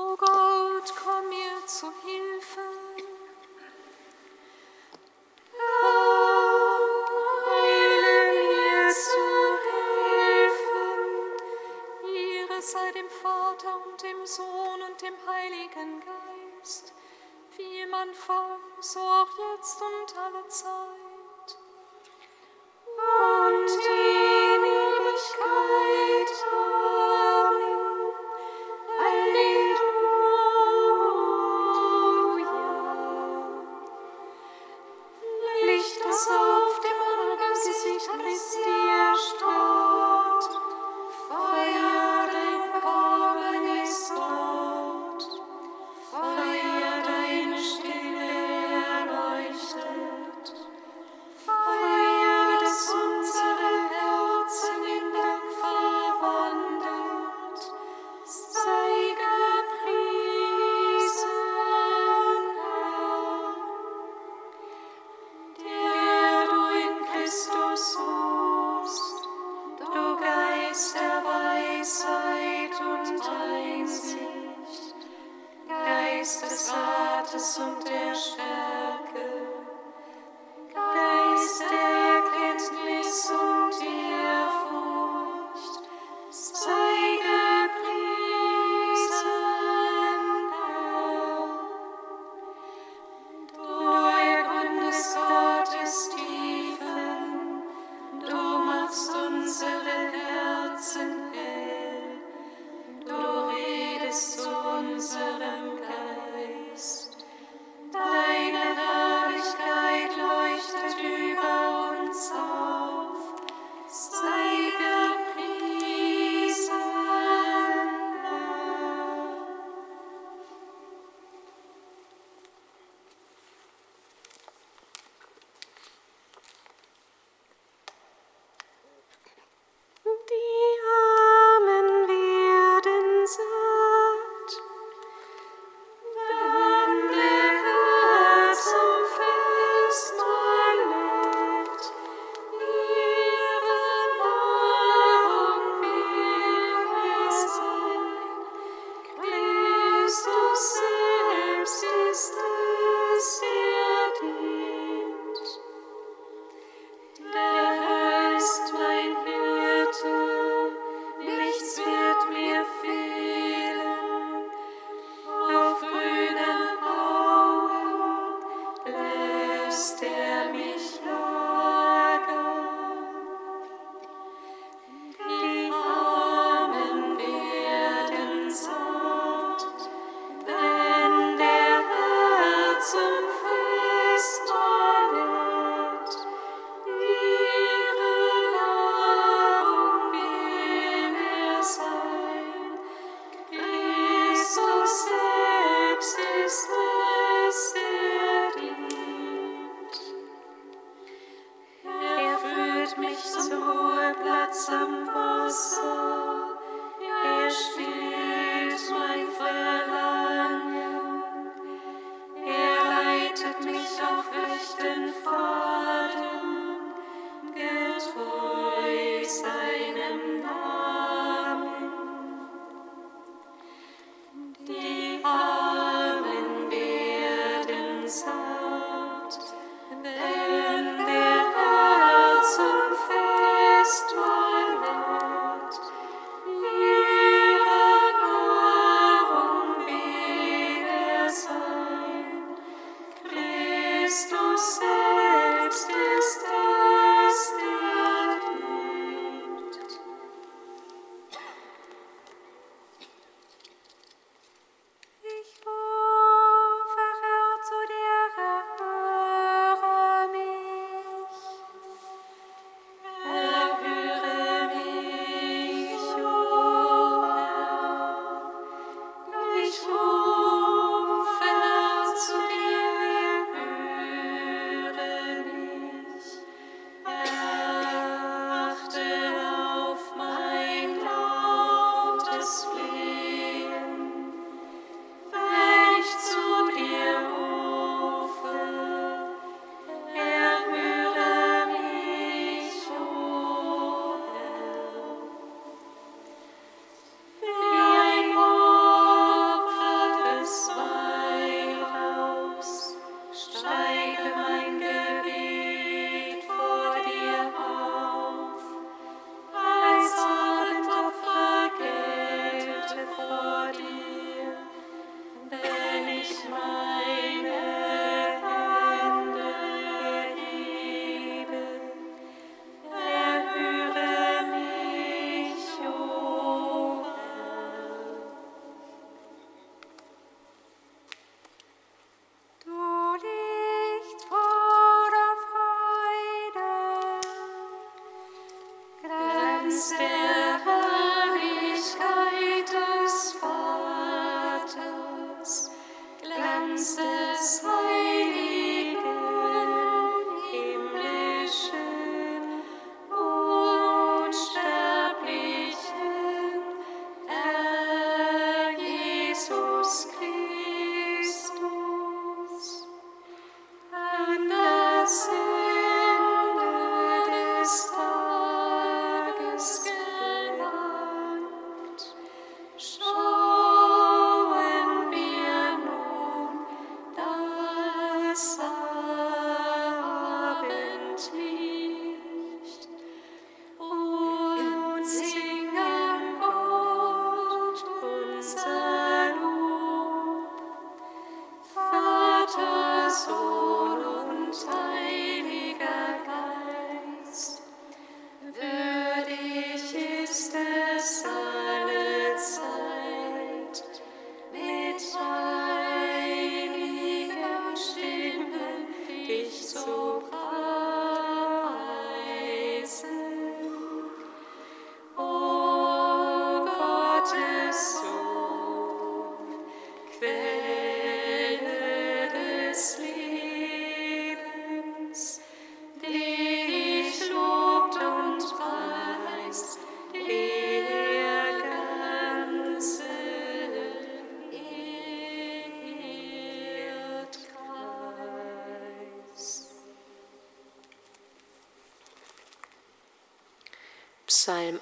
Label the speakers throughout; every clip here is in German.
Speaker 1: O Gott, komm mir zu Hilfe.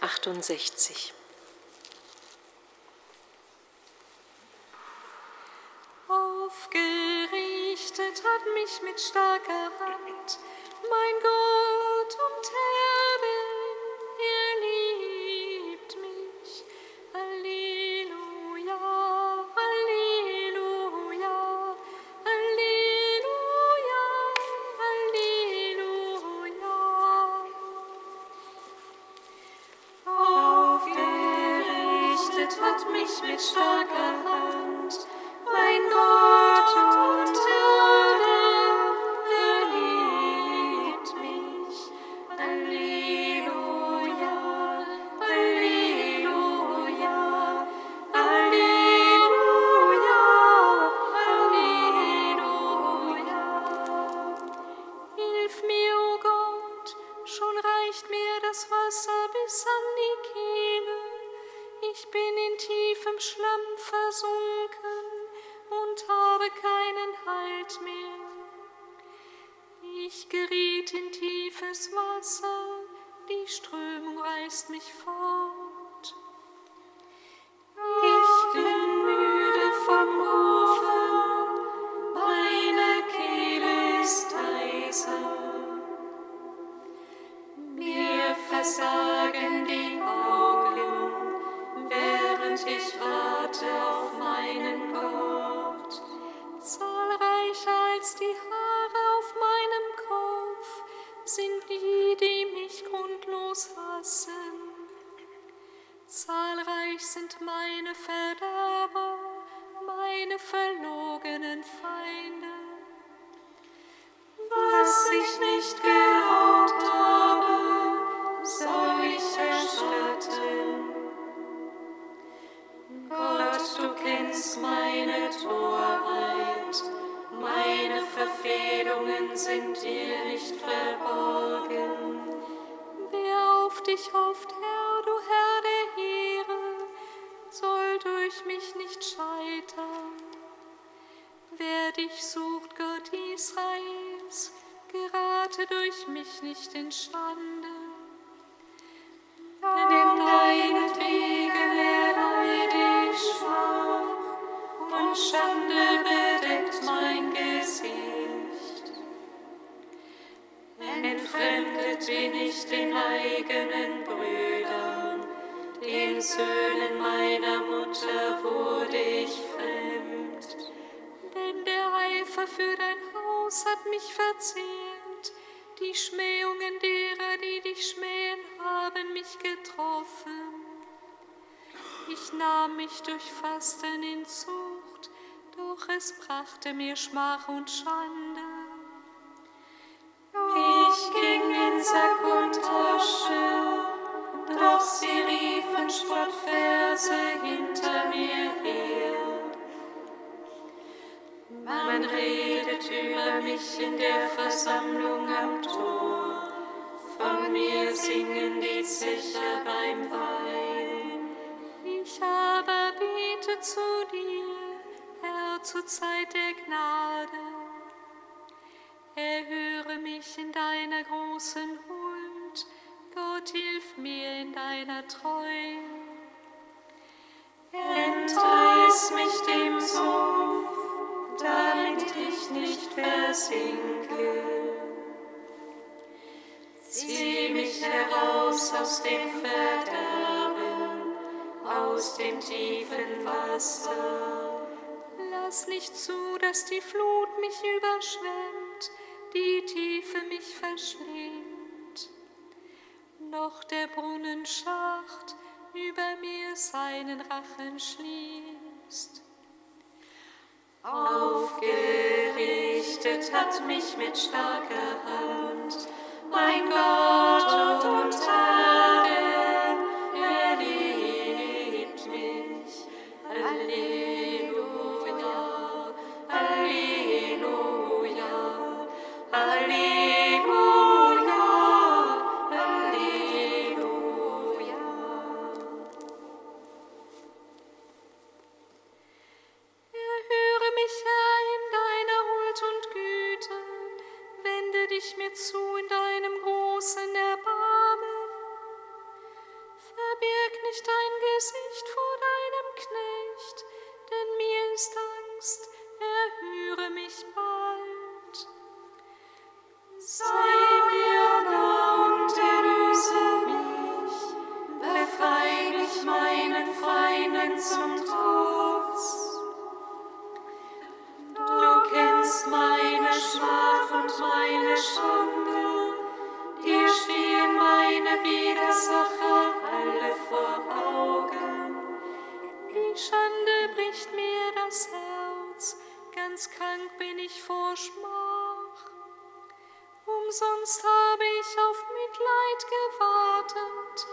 Speaker 2: 168.
Speaker 1: errettet hat mich mit starker Hand. Mein Gott, du sind meine Felder. mich nicht in Schande. Schmach und Schande. Ich ging in Sack und Tasche, doch sie riefen Spottverse hinter mir her. Man redet über mich in der Versammlung am Tor, von mir singen die Zecher beim Wein.
Speaker 3: Ich aber bete zu dir zur Zeit der Gnade. Erhöre mich in deiner großen Huld, Gott hilf mir in deiner Treue.
Speaker 1: Entreiß mich dem Sumpf, damit ich nicht versinke. Zieh mich heraus aus dem Verderben, aus dem tiefen Wasser.
Speaker 3: Lass nicht zu, dass die Flut mich überschwemmt, die Tiefe mich verschlingt. Noch der Brunnenschacht über mir seinen Rachen schließt.
Speaker 1: Aufgerichtet hat mich mit starker Hand, mein Gott meine Widersacher alle vor Augen.
Speaker 3: Die Schande bricht mir das Herz, ganz krank bin ich vor Schmach. Umsonst habe ich auf Mitleid gewartet,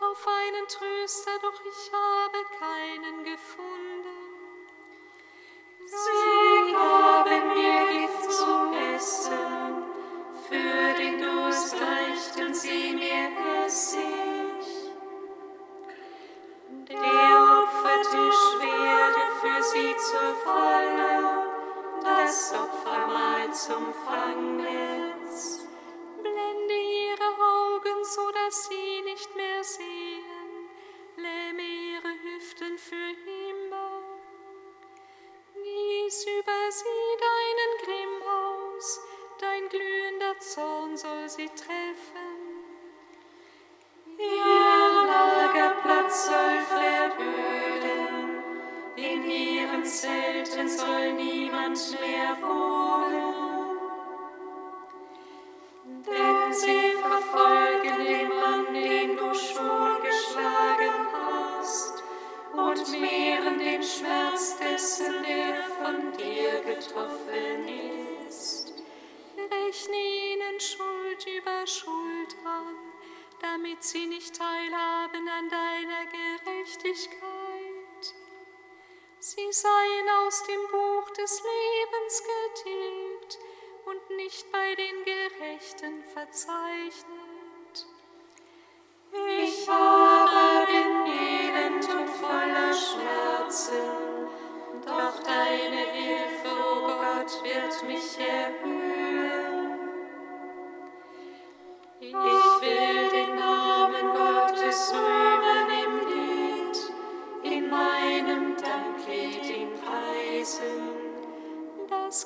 Speaker 3: auf einen Tröster, doch ich habe keinen gefunden.
Speaker 1: Sie gaben mir Gift zu essen, reichten sie mir Essig. Der Opfertisch werde für sie zur Falle, das Opfermahl zum Fangnetz.
Speaker 3: Blende ihre Augen, so sie nicht mehr sehen, lähme ihre Hüften für immer. Gieß über sie deinen Grimm aus, dein glühender Zorn soll sie treffen.
Speaker 1: Ihr Lagerplatz soll veröden, in ihren Zelten soll niemand mehr wohnen.
Speaker 3: Gerechtigkeit. Sie seien aus dem Buch des Lebens getilgt und nicht bei den Gerechten verzeichnet.
Speaker 1: Ich aber bin elend und voller Schmerzen, doch deine Hilfe, o Gott, wird mich erhöhen. Ich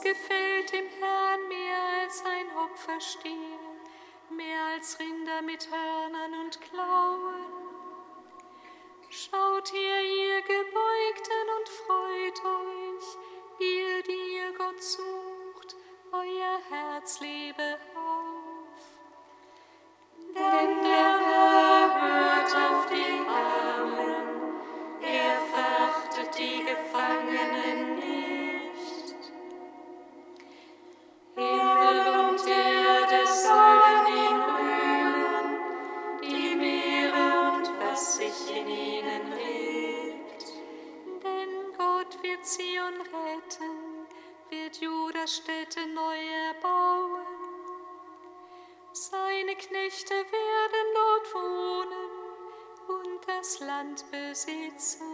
Speaker 3: gefällt dem Herrn mehr als ein Opferstier, mehr als Rinder mit Hörnern und Klauen. Schaut her, ihr Gebeugten, und freut euch, ihr, die ihr Gott sucht, euer Herz lebe auf.
Speaker 1: Denn der Städte neu erbauen. Seine Knechte werden dort wohnen und das Land besitzen.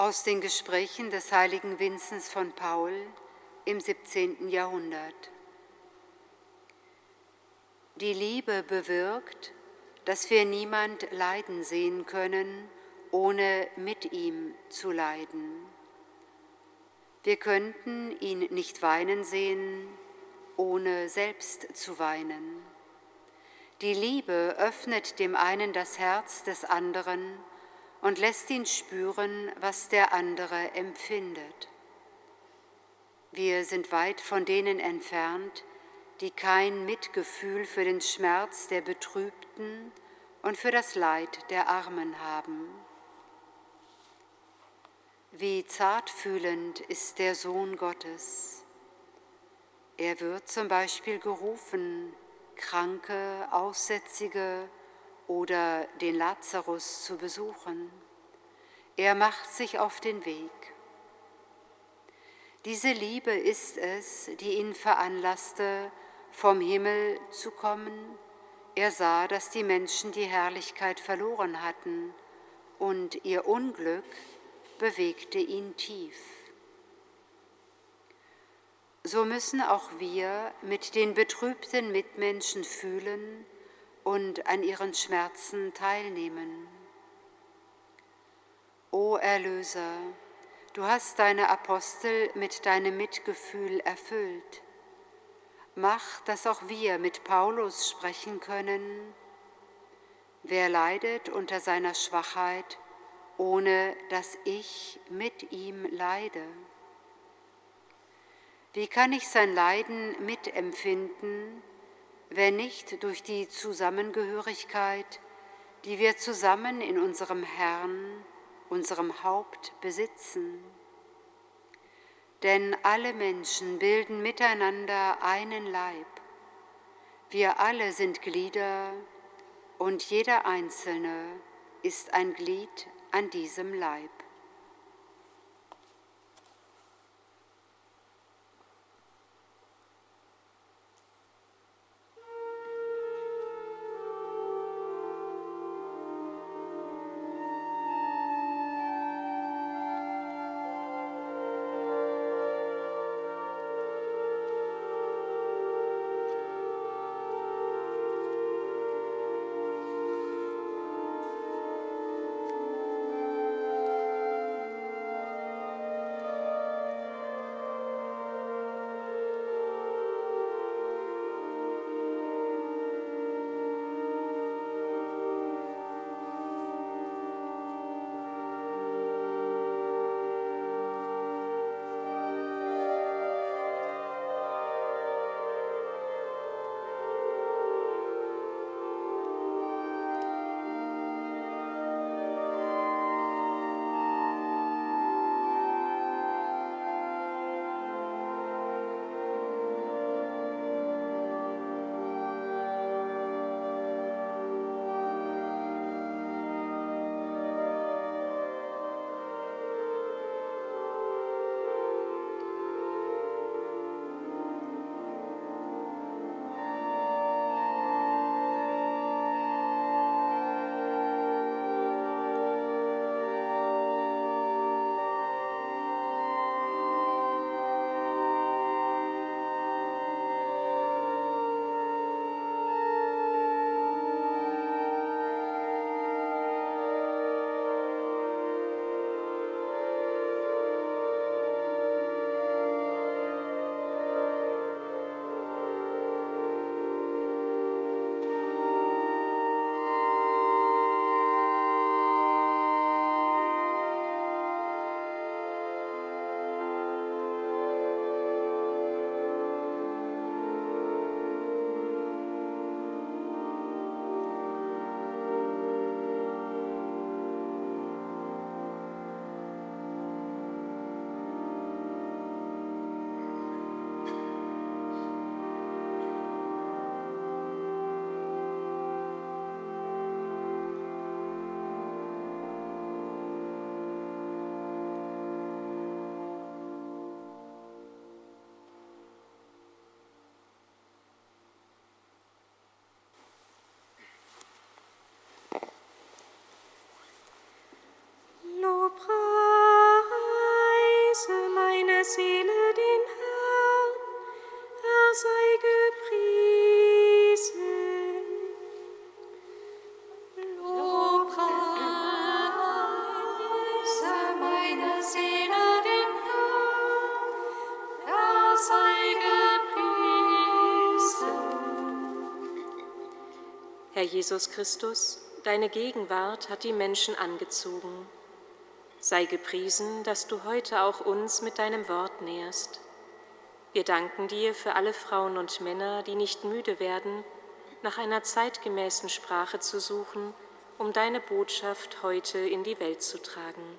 Speaker 2: Aus
Speaker 4: den Gesprächen des heiligen Vinzenz von Paul im 17. Jahrhundert. Die Liebe bewirkt, dass wir niemand leiden sehen können, ohne mit ihm zu leiden. Wir könnten ihn nicht weinen sehen, ohne selbst zu weinen. Die Liebe öffnet dem einen das Herz des anderen und lässt ihn spüren, was der andere empfindet. Wir sind weit von denen entfernt, die kein Mitgefühl für den Schmerz der Betrübten und für das Leid der Armen haben. Wie zartfühlend ist der Sohn Gottes. Er wird zum Beispiel gerufen, Kranke, Aussätzige, oder den Lazarus zu besuchen. Er macht sich auf den Weg. Diese Liebe ist es, die ihn veranlasste, vom Himmel zu kommen. Er sah, dass die Menschen die Herrlichkeit verloren hatten und ihr Unglück bewegte ihn tief. So müssen auch wir mit den betrübten Mitmenschen fühlen und an ihren Schmerzen teilnehmen. O Erlöser, du hast deine Apostel mit deinem Mitgefühl erfüllt. Mach, dass auch wir mit Paulus sprechen können. Wer leidet unter seiner Schwachheit, ohne dass ich mit ihm leide? Wie kann ich sein Leiden mitempfinden, wenn nicht durch die Zusammengehörigkeit, die wir zusammen in unserem Herrn, unserem Haupt besitzen? Denn alle Menschen bilden miteinander einen Leib. Wir alle sind Glieder und jeder Einzelne ist ein Glied an diesem Leib.
Speaker 2: Jesus Christus, deine Gegenwart hat die Menschen angezogen. Sei gepriesen, dass du heute auch uns mit deinem Wort nährst.
Speaker 1: Wir danken dir für alle Frauen und Männer, die nicht müde werden, nach einer zeitgemäßen Sprache zu suchen, um deine Botschaft heute in die Welt zu tragen.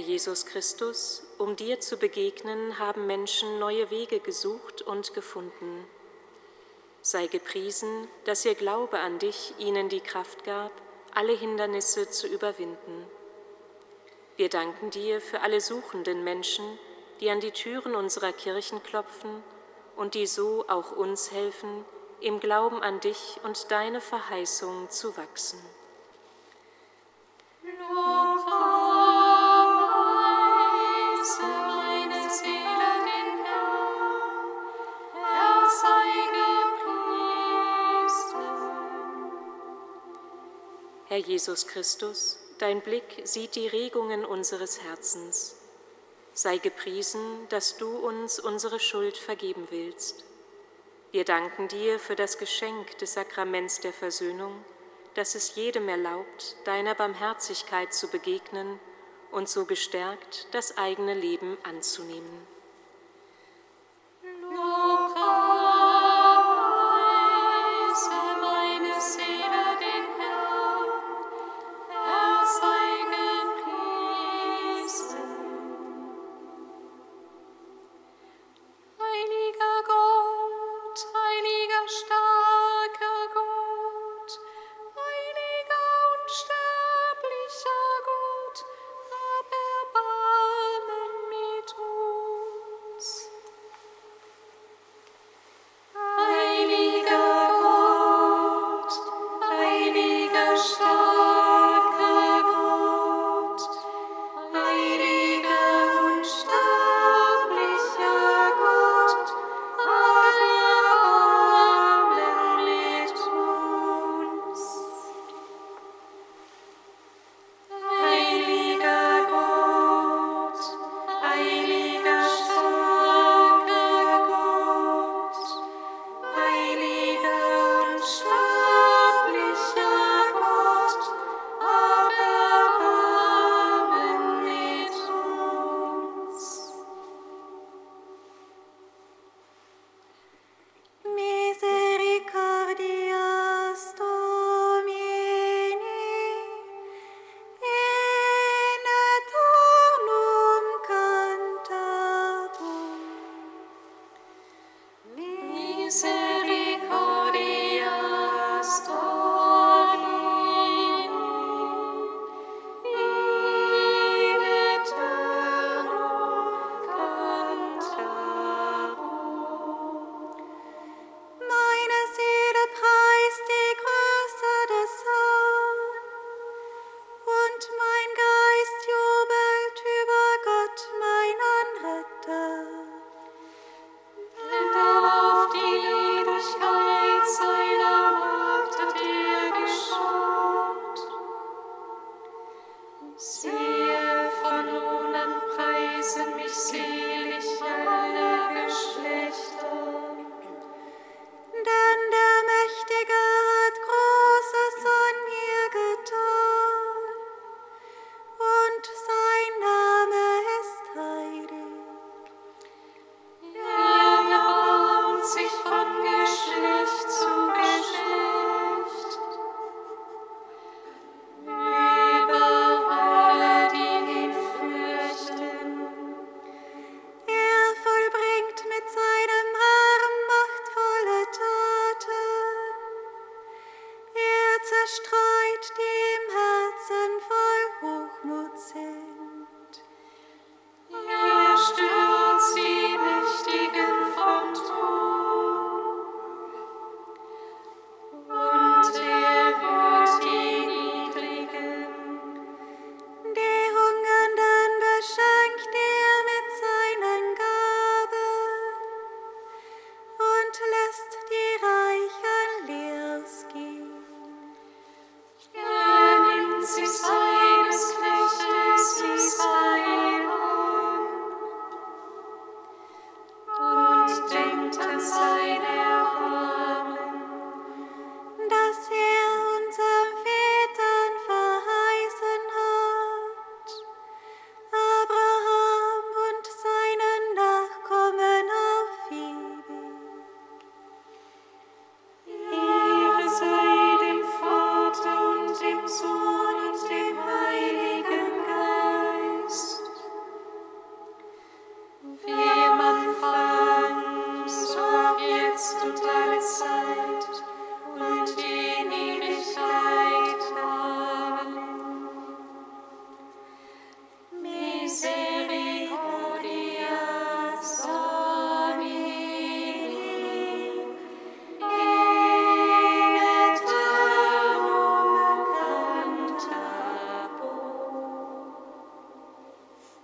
Speaker 1: Jesus Christus, um dir zu begegnen, haben Menschen neue Wege gesucht und gefunden. Sei gepriesen, dass ihr Glaube an dich ihnen die Kraft gab, alle Hindernisse zu überwinden. Wir danken dir für alle suchenden Menschen, die an die Türen unserer Kirchen klopfen und die so auch uns helfen, im Glauben an dich und deine Verheißung zu wachsen. Herr Jesus Christus, dein Blick sieht die Regungen unseres Herzens. Sei gepriesen, dass du uns unsere Schuld vergeben willst. Wir danken dir für das Geschenk des Sakraments der Versöhnung, das es jedem erlaubt, deiner Barmherzigkeit zu begegnen und so gestärkt das eigene Leben anzunehmen.
Speaker 4: music.